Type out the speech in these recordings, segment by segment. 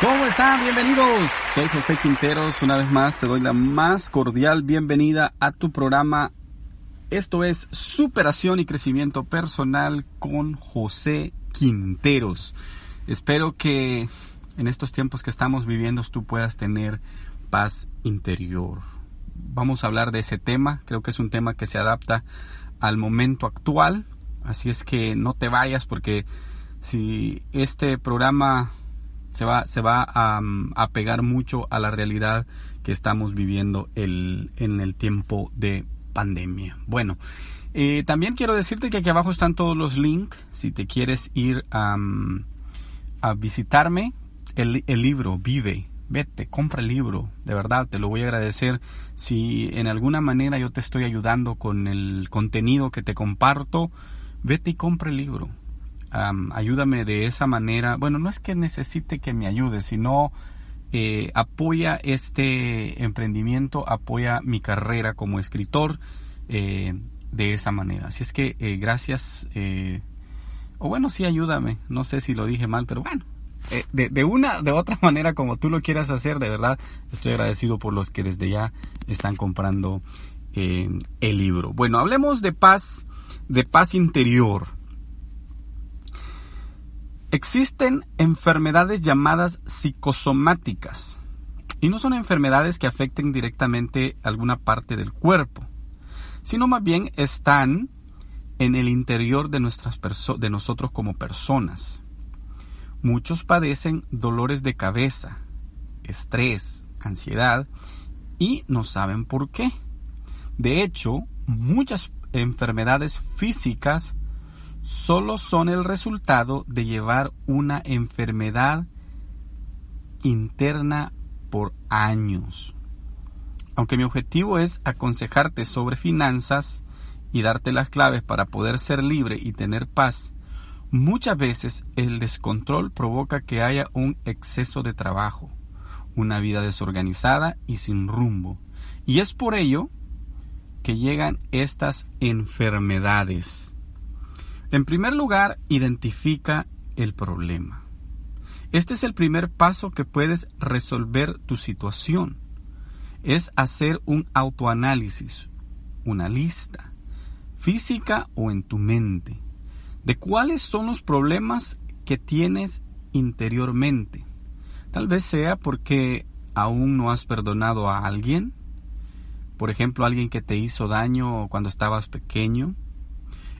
¿Cómo están? Bienvenidos. Soy José Quinteros. Una vez más te doy la más cordial bienvenida a tu programa. Esto es Superación y Crecimiento Personal con José Quinteros. Espero que en estos tiempos que estamos viviendo tú puedas tener paz interior. Vamos a hablar de ese tema. Creo que es un tema que se adapta al momento actual. Así es que no te vayas porque si este programa se va, se va a, pegar mucho a la realidad que estamos viviendo el, en el tiempo de pandemia. Bueno, eh, también quiero decirte que aquí abajo están todos los links. Si te quieres ir a, a visitarme, el, el, libro Vive, vete, compra el libro. De verdad, te lo voy a agradecer. Si en alguna manera yo te estoy ayudando con el contenido que te comparto, vete y compra el libro ayúdame de esa manera. Bueno, no es que necesite que me ayude, sino eh, apoya este emprendimiento, apoya mi carrera como escritor eh, de esa manera. Así es que eh, gracias. o bueno, sí, ayúdame. No sé si lo dije mal, pero bueno. De, de, una, de otra manera, como tú lo quieras hacer, de verdad, estoy agradecido por los que desde ya están comprando el libro. Bueno, hablemos de paz, de paz interior. Existen enfermedades llamadas psicosomáticas y no son enfermedades que afecten directamente alguna parte del cuerpo, sino más bien están en el interior de, nuestras de nosotros como personas. Muchos padecen dolores de cabeza, estrés, ansiedad y no saben por qué. De hecho, muchas enfermedades físicas solo son el resultado de llevar una enfermedad interna por años. Aunque mi objetivo es aconsejarte sobre finanzas y darte las claves para poder ser libre y tener paz, muchas veces el descontrol provoca que haya un exceso de trabajo, una vida desorganizada y sin rumbo. Y es por ello que llegan estas enfermedades. En primer lugar, identifica el problema. Este es el primer paso que puedes resolver tu situación. Es hacer un autoanálisis, una lista, física o en tu mente, de cuáles son los problemas que tienes interiormente. Tal vez sea porque aún no has perdonado a alguien, por ejemplo, alguien que te hizo daño cuando estabas pequeño,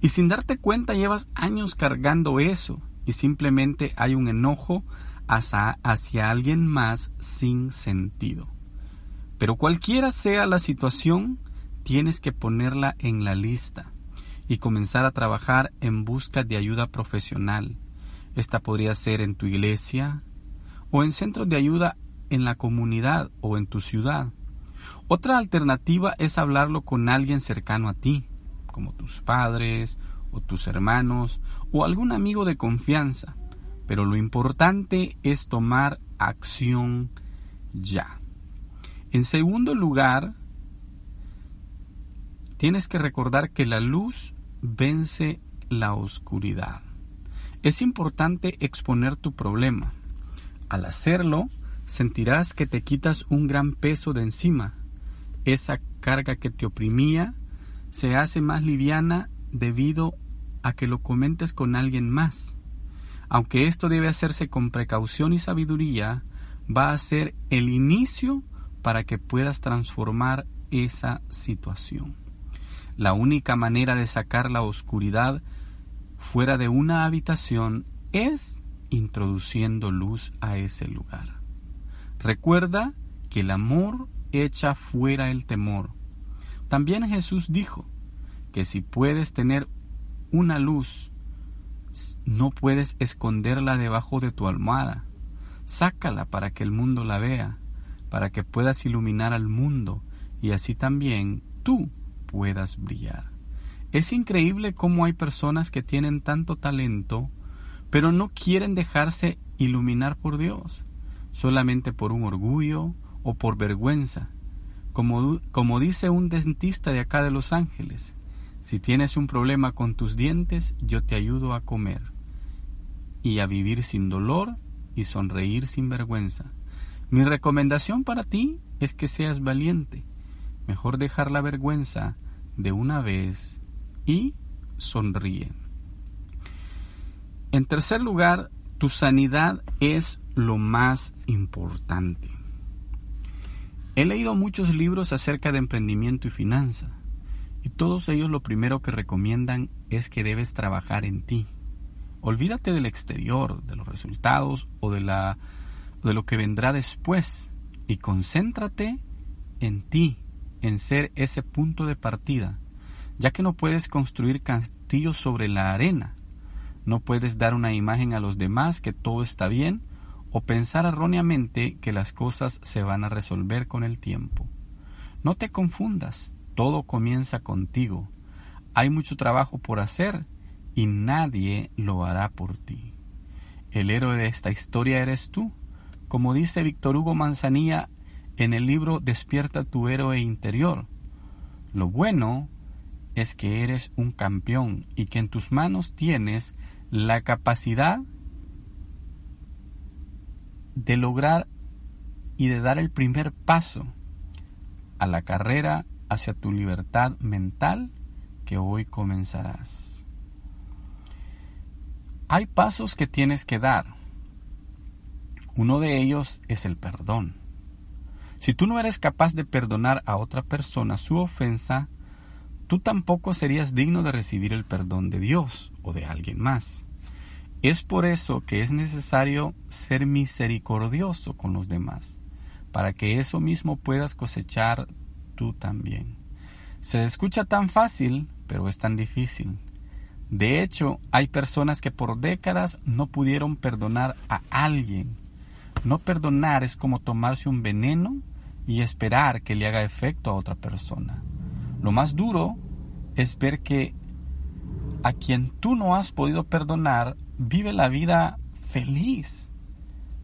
y sin darte cuenta llevas años cargando eso y simplemente hay un enojo hacia, hacia alguien más sin sentido. Pero cualquiera sea la situación, tienes que ponerla en la lista y comenzar a trabajar en busca de ayuda profesional. Esta podría ser en tu iglesia o en centros de ayuda en la comunidad o en tu ciudad. Otra alternativa es hablarlo con alguien cercano a ti como tus padres o tus hermanos o algún amigo de confianza, pero lo importante es tomar acción ya. En segundo lugar, tienes que recordar que la luz vence la oscuridad. Es importante exponer tu problema. Al hacerlo, sentirás que te quitas un gran peso de encima. Esa carga que te oprimía se hace más liviana debido a que lo comentes con alguien más. Aunque esto debe hacerse con precaución y sabiduría, va a ser el inicio para que puedas transformar esa situación. La única manera de sacar la oscuridad fuera de una habitación es introduciendo luz a ese lugar. Recuerda que el amor echa fuera el temor También Jesús dijo que si puedes tener una luz, no puedes esconderla debajo de tu almohada. Sácala para que el mundo la vea, para que puedas iluminar al mundo y así también tú puedas brillar. Es increíble cómo hay personas que tienen tanto talento, pero no quieren dejarse iluminar por Dios, solamente por un orgullo o por vergüenza. Como, dice un dentista de acá de Los Ángeles, si tienes un problema con tus dientes, yo te ayudo a comer y a vivir sin dolor y sonreír sin vergüenza. Mi recomendación para ti es que seas valiente. Mejor dejar la vergüenza de una vez y sonríe. En tercer lugar, tu sanidad es lo más importante. He leído muchos libros acerca de emprendimiento y finanza, y todos ellos lo primero que recomiendan es que debes trabajar en ti. Olvídate del exterior, de los resultados o de, la, de lo que vendrá después, y concéntrate en ti, en ser ese punto de partida, ya que no puedes construir castillos sobre la arena, no puedes dar una imagen a los demás que todo está bien, o pensar erróneamente que las cosas se van a resolver con el tiempo. No te confundas, todo comienza contigo. Hay mucho trabajo por hacer y nadie lo hará por ti. El héroe de esta historia eres tú. Como dice Víctor Hugo Manzanilla en el libro Despierta tu héroe interior. Lo bueno es que eres un campeón y que en tus manos tienes la capacidad de lograr y de dar el primer paso a la carrera hacia tu libertad mental que hoy comenzarás. Hay pasos que tienes que dar. Uno de ellos es el perdón. Si tú no eres capaz de perdonar a otra persona su ofensa, tú tampoco serías digno de recibir el perdón de Dios o de alguien más. Es por eso que es necesario ser misericordioso con los demás, para que eso mismo puedas cosechar tú también. Se escucha tan fácil, pero es tan difícil. De hecho, hay personas que por décadas no pudieron perdonar a alguien. No perdonar es como tomarse un veneno y esperar que le haga efecto a otra persona. Lo más duro es ver que a quien tú no has podido perdonar vive la vida feliz.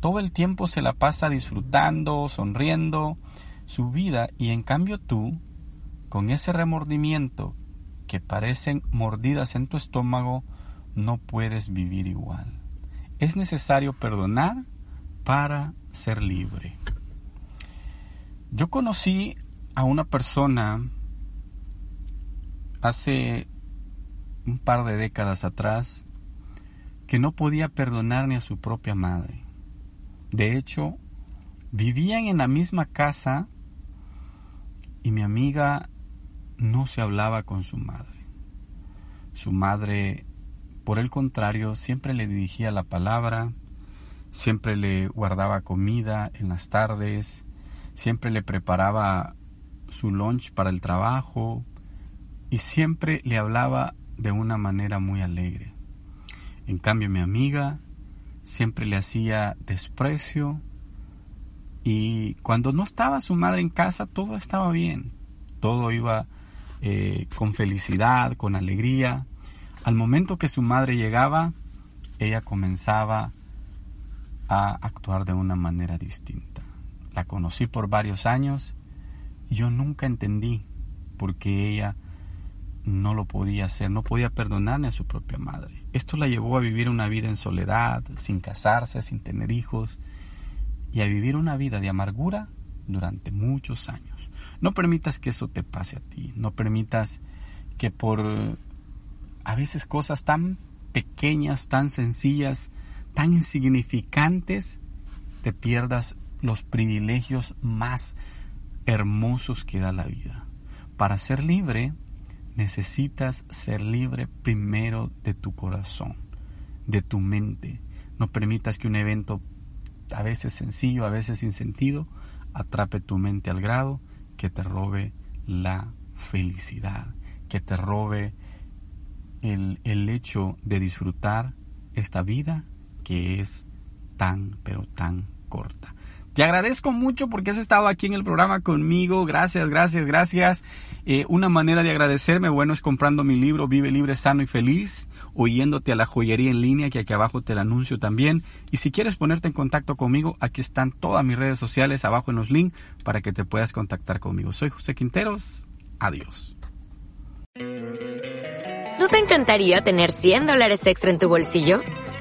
Todo el tiempo se la pasa disfrutando, sonriendo su vida y en cambio tú, con ese remordimiento que parecen mordidas en tu estómago, no puedes vivir igual. Es necesario perdonar para ser libre. Yo conocí a una persona hace un par de décadas atrás que no podía perdonar ni a su propia madre. De hecho, vivían en la misma casa y mi amiga no se hablaba con su madre. Su madre, por el contrario, siempre le dirigía la palabra, siempre le guardaba comida en las tardes, siempre le preparaba su lunch para el trabajo y siempre le hablaba de una manera muy alegre. En cambio mi amiga siempre le hacía desprecio y cuando no estaba su madre en casa todo estaba bien, todo iba eh, con felicidad, con alegría. Al momento que su madre llegaba, ella comenzaba a actuar de una manera distinta. La conocí por varios años y yo nunca entendí por qué ella no lo podía hacer, no podía perdonarle a su propia madre. Esto la llevó a vivir una vida en soledad, sin casarse, sin tener hijos, y a vivir una vida de amargura durante muchos años. No permitas que eso te pase a ti, no permitas que por a veces cosas tan pequeñas, tan sencillas, tan insignificantes, te pierdas los privilegios más hermosos que da la vida. Para ser libre, necesitas ser libre primero de tu corazón, de tu mente. No permitas que un evento a veces sencillo, a veces sin sentido, atrape tu mente al grado que te robe la felicidad, que te robe el, el hecho de disfrutar esta vida que es tan, pero tan corta. Te agradezco mucho porque has estado aquí en el programa conmigo. Gracias, gracias, gracias. Eh, una manera de agradecerme, bueno, es comprando mi libro Vive Libre, Sano y Feliz, o yéndote a la joyería en línea, que aquí abajo te la anuncio también. Y si quieres ponerte en contacto conmigo, aquí están todas mis redes sociales abajo en los links para que te puedas contactar conmigo. Soy José Quinteros. Adiós. ¿No te encantaría tener 100 dólares extra en tu bolsillo?